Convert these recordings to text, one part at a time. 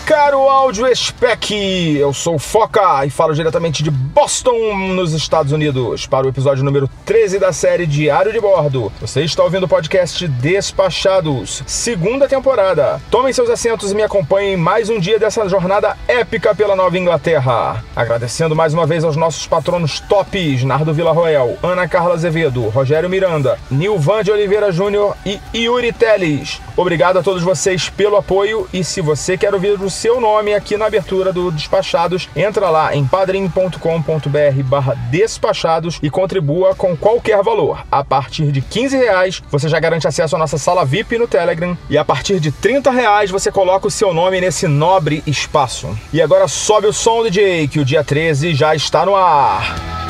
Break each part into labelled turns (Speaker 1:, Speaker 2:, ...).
Speaker 1: caro áudio spec! Eu sou o Foca e falo diretamente de Boston, nos Estados Unidos, para o episódio número 13 da série Diário de Bordo. Você está ouvindo o podcast Despachados, segunda temporada. Tomem seus assentos e me acompanhem mais um dia dessa jornada épica pela Nova Inglaterra. Agradecendo mais uma vez aos nossos patronos tops, Nardo Villarroel, Ana Carla Azevedo, Rogério Miranda, Nilvan de Oliveira Júnior e Yuri Teles. Obrigado a todos vocês pelo apoio e se você quer ouvir o seu nome aqui na abertura do Despachados, entra lá em padrim.com.br barra despachados e contribua com qualquer valor. A partir de 15 reais você já garante acesso à nossa sala VIP no Telegram e a partir de 30 reais você coloca o seu nome nesse nobre espaço. E agora sobe o som, DJ, que o dia 13 já está no ar.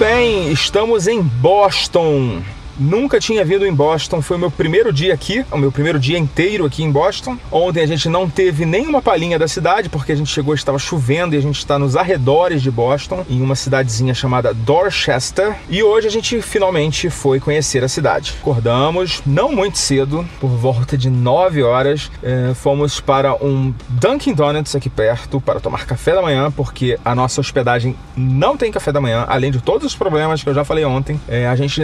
Speaker 1: Bem, estamos em Boston. Nunca tinha vindo em Boston, foi o meu primeiro dia aqui, o meu primeiro dia inteiro aqui em Boston. Ontem a gente não teve nenhuma palhinha da cidade, porque a gente chegou, estava chovendo e a gente está nos arredores de Boston, em uma cidadezinha chamada Dorchester. E hoje a gente finalmente foi conhecer a cidade. Acordamos não muito cedo, por volta de 9 horas, é, fomos para um Dunkin' Donuts aqui perto para tomar café da manhã, porque a nossa hospedagem não tem café da manhã, além de todos os problemas que eu já falei ontem. É, a gente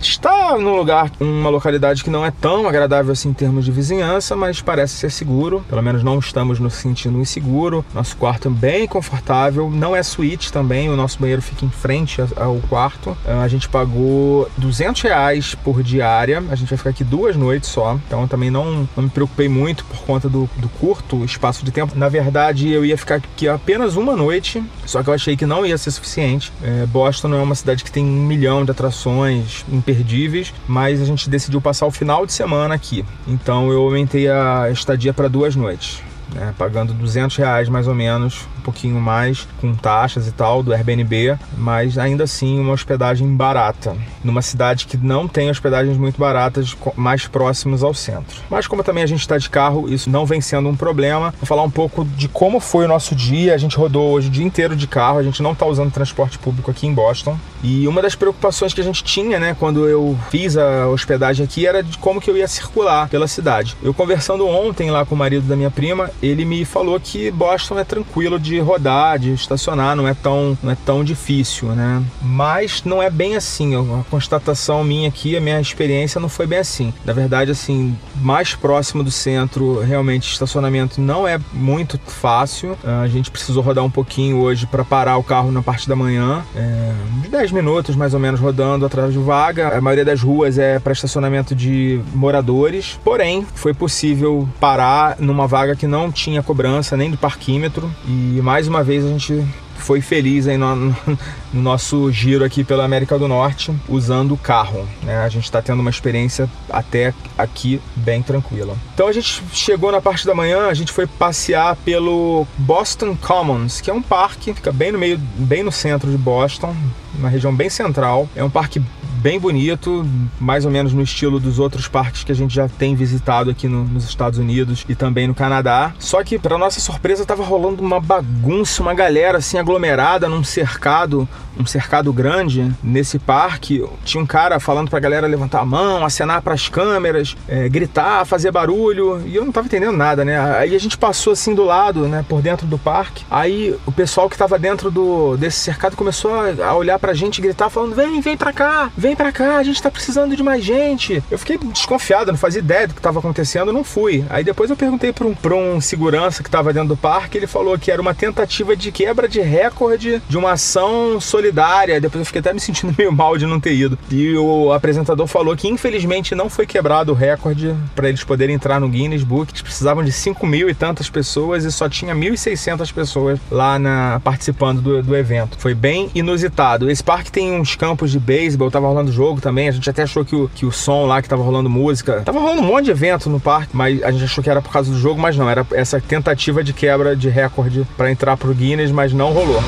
Speaker 1: está está num lugar, uma localidade que não é tão agradável assim em termos de vizinhança, mas parece ser seguro. Pelo menos não estamos nos sentindo inseguro. Nosso quarto é bem confortável, não é suíte também. O nosso banheiro fica em frente ao quarto. Ah, a gente pagou 200 reais por diária. A gente vai ficar aqui duas noites só, então também não, não me preocupei muito por conta do, do curto espaço de tempo. Na verdade, eu ia ficar aqui apenas uma noite, só que eu achei que não ia ser suficiente. É, Boston não é uma cidade que tem um milhão de atrações imperdíveis mas a gente decidiu passar o final de semana aqui. Então eu aumentei a estadia para duas noites. Né, pagando 200 reais mais ou menos um pouquinho mais, com taxas e tal, do Airbnb, mas ainda assim uma hospedagem barata, numa cidade que não tem hospedagens muito baratas mais próximos ao centro. Mas como também a gente está de carro, isso não vem sendo um problema. Vou falar um pouco de como foi o nosso dia. A gente rodou hoje o dia inteiro de carro, a gente não está usando transporte público aqui em Boston. E uma das preocupações que a gente tinha, né, quando eu fiz a hospedagem aqui, era de como que eu ia circular pela cidade. Eu conversando ontem lá com o marido da minha prima, ele me falou que Boston é tranquilo de rodar, de estacionar, não é tão, não é tão difícil, né? Mas não é bem assim. A constatação minha aqui, a minha experiência não foi bem assim. Na verdade, assim, mais próximo do centro, realmente estacionamento não é muito fácil. A gente precisou rodar um pouquinho hoje para parar o carro na parte da manhã, é, uns 10 minutos mais ou menos rodando atrás de vaga. A maioria das ruas é para estacionamento de moradores, porém foi possível parar numa vaga que não tinha cobrança nem do parquímetro e e mais uma vez a gente foi feliz aí no, no, nosso giro aqui pela América do Norte usando o carro. Né? A gente está tendo uma experiência até aqui bem tranquila. Então a gente chegou na parte da manhã, a gente foi passear pelo Boston Commons, que é um parque, fica bem no meio, bem no centro de Boston, uma região bem central. É um parque bem bonito, mais ou menos no estilo dos outros parques que a gente já tem visitado aqui no, nos Estados Unidos e também no Canadá. Só que, para nossa surpresa, tava rolando uma bagunça, uma galera assim aglomerada num cercado, um cercado grande nesse parque. Tinha um cara falando pra galera levantar a mão, acenar para as câmeras, é, gritar, fazer barulho, e eu não tava entendendo nada, né? Aí a gente passou assim do lado, né, por dentro do parque. Aí o pessoal que tava dentro do desse cercado começou a olhar pra gente gritar falando: "Vem, vem pra cá, vem pra cá, a gente tá precisando de mais gente. Eu fiquei desconfiado, não fazia ideia do que tava acontecendo, não fui. Aí depois eu perguntei pra um, pra um segurança que tava dentro do parque, ele falou que era uma tentativa de quebra de recorde de uma ação solidária. Depois eu fiquei até me sentindo meio mal de não ter ido. E o apresentador falou que infelizmente não foi quebrado o recorde para eles poderem entrar no Guinness Book. Eles precisavam de 5 mil e tantas pessoas e só tinha 1.600 pessoas lá na, participando do, do evento. Foi bem inusitado. Esse parque tem uns campos de beisebol, tava rolando jogo também. A gente até achou que o, que o som lá que tava rolando música. Tava rolando um monte de evento no parque, mas a gente achou que era por causa do jogo, mas não. Era essa tentativa de quebra de recorde para entrar pro Guinness, mas não rolou.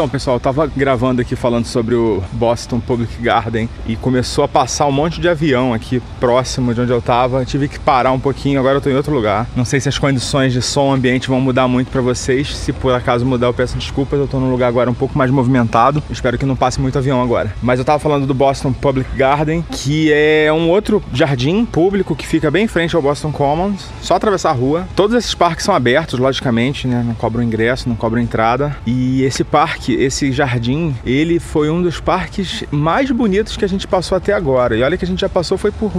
Speaker 1: Então, pessoal, eu tava gravando aqui falando sobre o Boston Public Garden e começou a passar um monte de avião aqui próximo de onde eu tava. tive que parar um pouquinho, agora eu tô em outro lugar. Não sei se as condições de som ambiente vão mudar muito para vocês. Se por acaso mudar, eu peço desculpas. Eu tô num lugar agora um pouco mais movimentado. Espero que não passe muito avião agora. Mas eu tava falando do Boston Public Garden, que é um outro jardim público que fica bem em frente ao Boston Commons. Só atravessar a rua. Todos esses parques são abertos, logicamente, né? Não cobram ingresso, não cobram entrada. E esse parque parque, esse jardim, ele foi um dos parques mais bonitos que a gente passou até agora. E olha que a gente já passou foi por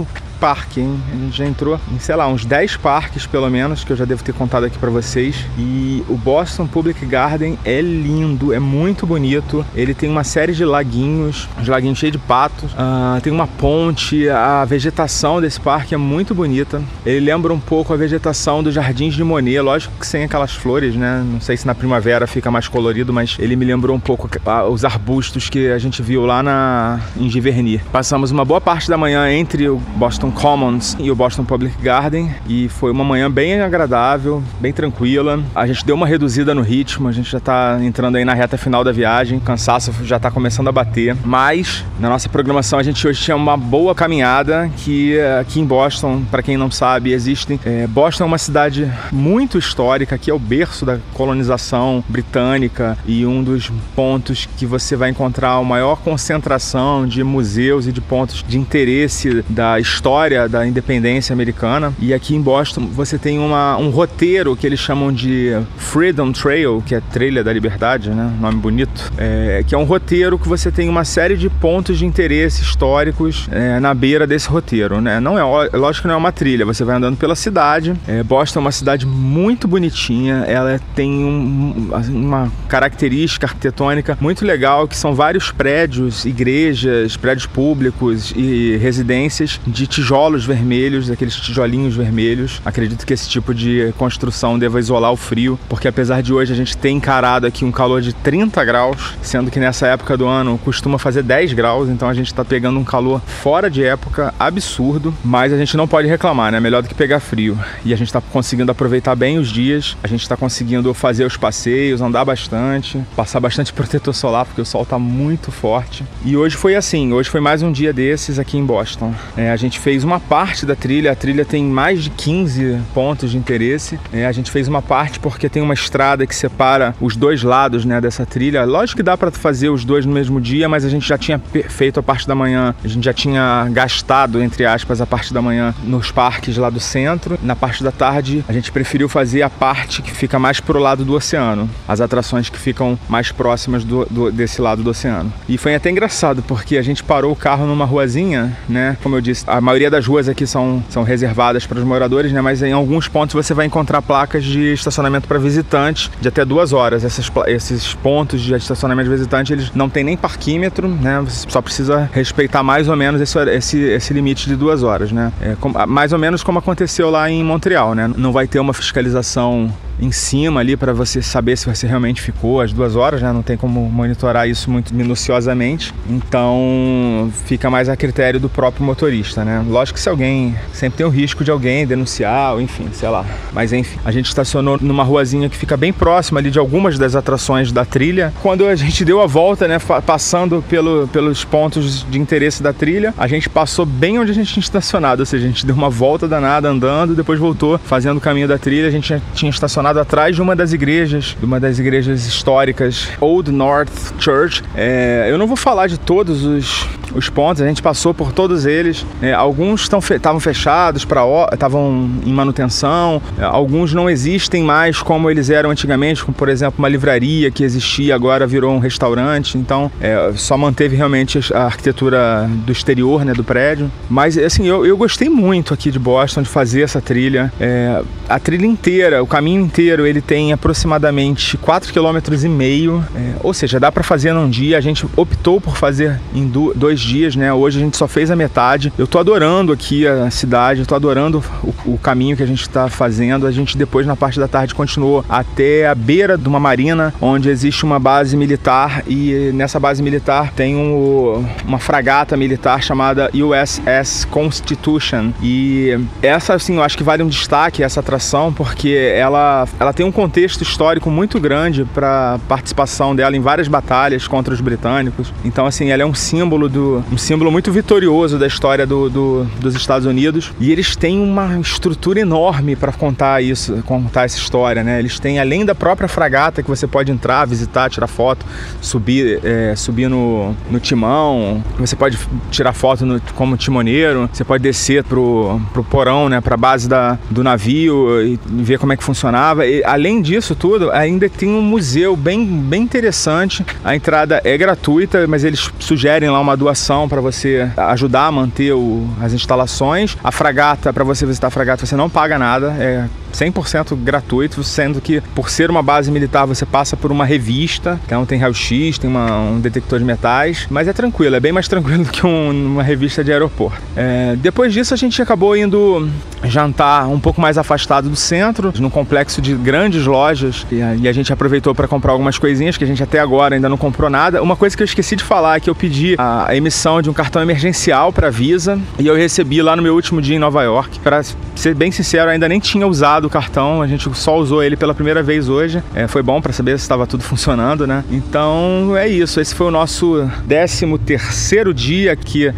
Speaker 1: parque, hein? A gente já entrou em, sei lá, uns 10 parques pelo menos, que eu já devo ter contado aqui para vocês. E o Boston Public Garden é lindo, é muito bonito. Ele tem uma série de laguinhos, uns laguinhos cheios de patos. Uh, tem uma ponte, a vegetação desse parque é muito bonita. Ele lembra um pouco a vegetação dos Jardins de Monet, lógico que sem aquelas flores, né? Não sei se na primavera fica mais colorido, mas ele me lembrou um pouco os arbustos que a gente viu lá na, em Giverny. Passamos uma boa parte da manhã entre o Boston Commons e o Boston Public Garden e foi uma manhã bem agradável, bem tranquila. A gente deu uma reduzida no ritmo, a gente já está entrando aí na reta final da viagem, o cansaço já está começando a bater, mas na nossa programação a gente hoje tinha uma boa caminhada que eh, aqui em Boston, para quem não sabe, existem. É, Boston é uma cidade muito histórica, que é o berço da colonização britânica e um dos pontos que você vai encontrar a maior concentração de museus e de pontos de interesse da história história da independência americana. E aqui em Boston você tem uma, um roteiro que eles chamam de Freedom Trail, que é Trilha da Liberdade, né? Nome bonito. É, que é um roteiro que você tem uma série de pontos de interesse históricos é, na beira desse roteiro, né? Não é, lógico que não é uma trilha, você vai andando pela cidade. É, Boston é uma cidade muito bonitinha, ela tem um, uma característica arquitetônica muito legal, que são vários prédios, igrejas, prédios públicos e residências de tijolos tijolos vermelhos, aqueles tijolinhos vermelhos. Acredito que esse tipo de construção deva isolar o frio, porque apesar de hoje a gente ter encarado aqui um calor de 30 graus, sendo que nessa época do ano costuma fazer 10 graus, então a gente está pegando um calor fora de época, absurdo, mas a gente não pode reclamar, né? Melhor do que pegar frio. E a gente está conseguindo aproveitar bem os dias, a gente está conseguindo fazer os passeios, andar bastante, passar bastante protetor solar, porque o sol está muito forte. E hoje foi assim, hoje foi mais um dia desses aqui em Boston. É, a gente fez fez uma parte da trilha, a trilha tem mais de 15 pontos de interesse. É, a gente fez uma parte porque tem uma estrada que separa os dois lados né, dessa trilha. Lógico que dá para fazer os dois no mesmo dia, mas a gente já tinha feito a parte da manhã, a gente já tinha gastado, entre aspas, a parte da manhã nos parques lá do centro. Na parte da tarde, a gente preferiu fazer a parte que fica mais pro lado do oceano, as atrações que ficam mais próximas do, do, desse lado do oceano. E foi até engraçado, porque a gente parou o carro numa ruazinha, né? Como eu disse, a maioria das ruas aqui são, são reservadas para os moradores, né? Mas em alguns pontos você vai encontrar placas de estacionamento para visitantes de até duas horas. Essas, esses pontos de estacionamento de visitante, eles não tem nem parquímetro, né? Você só precisa respeitar mais ou menos esse, esse, esse limite de duas horas, né? É, com, mais ou menos como aconteceu lá em Montreal, né? Não vai ter uma fiscalização em cima ali para você saber se você realmente ficou as duas horas, né? Não tem como monitorar isso muito minuciosamente. Então fica mais a critério do próprio motorista, né? Lógico que se alguém sempre tem o risco de alguém denunciar, ou enfim, sei lá. Mas enfim, a gente estacionou numa ruazinha que fica bem próxima ali de algumas das atrações da trilha. Quando a gente deu a volta, né, passando pelo, pelos pontos de interesse da trilha, a gente passou bem onde a gente tinha estacionado, ou seja, a gente deu uma volta danada andando, depois voltou fazendo o caminho da trilha, a gente tinha estacionado atrás de uma das igrejas, de uma das igrejas históricas, Old North Church. É, eu não vou falar de todos os, os pontos, a gente passou por todos eles. É, alguns estavam fechados, para estavam em manutenção, é, alguns não existem mais como eles eram antigamente, como por exemplo uma livraria que existia agora virou um restaurante, então é, só manteve realmente a arquitetura do exterior né, do prédio. Mas assim, eu, eu gostei muito aqui de Boston de fazer essa trilha, é, a trilha inteira, o caminho inteiro ele tem aproximadamente 4,5 km, é, ou seja, dá para fazer num dia. A gente optou por fazer em dois dias, né? Hoje a gente só fez a metade. Eu tô adorando aqui a cidade, eu tô adorando o, o caminho que a gente está fazendo. A gente depois na parte da tarde continuou até a beira de uma marina, onde existe uma base militar e nessa base militar tem um, uma fragata militar chamada USS Constitution e essa assim eu acho que vale um destaque essa atração porque ela ela tem um contexto histórico muito grande para participação dela em várias batalhas contra os britânicos. Então assim ela é um símbolo do um símbolo muito vitorioso da história do, do dos Estados Unidos e eles têm uma estrutura enorme para contar isso, contar essa história, né? Eles têm além da própria fragata que você pode entrar, visitar, tirar foto, subir, é, subir no, no timão, você pode tirar foto no, como timoneiro, você pode descer pro, pro porão, né, pra base da, do navio e ver como é que funcionava. Além disso tudo, ainda tem um museu bem, bem interessante. A entrada é gratuita, mas eles sugerem lá uma doação para você ajudar a manter o, as instalações. A fragata, para você visitar a fragata, você não paga nada, é 100% gratuito, sendo que por ser uma base militar você passa por uma revista, então tem raio-x, tem uma, um detector de metais, mas é tranquilo, é bem mais tranquilo do que um, uma revista de aeroporto. É, depois disso a gente acabou indo jantar um pouco mais afastado do centro, num complexo de grandes lojas, e a, e a gente aproveitou para comprar algumas coisinhas que a gente até agora ainda não comprou nada. Uma coisa que eu esqueci de falar é que eu pedi a, a emissão de um cartão emergencial para Visa e eu recebi lá no meu último dia em Nova York. Para ser bem sincero, ainda nem tinha usado o cartão, a gente só usou ele pela primeira vez hoje. É, foi bom para saber se estava tudo funcionando, né? Então é isso. Esse foi o nosso 13 terceiro dia aqui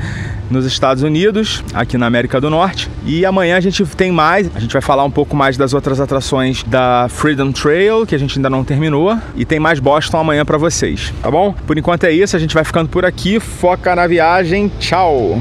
Speaker 1: nos Estados Unidos, aqui na América do Norte. E amanhã a gente tem mais, a gente vai falar um pouco mais das outras atrações da Freedom Trail, que a gente ainda não terminou, e tem mais Boston amanhã para vocês, tá bom? Por enquanto é isso, a gente vai ficando por aqui. Foca na viagem. Tchau.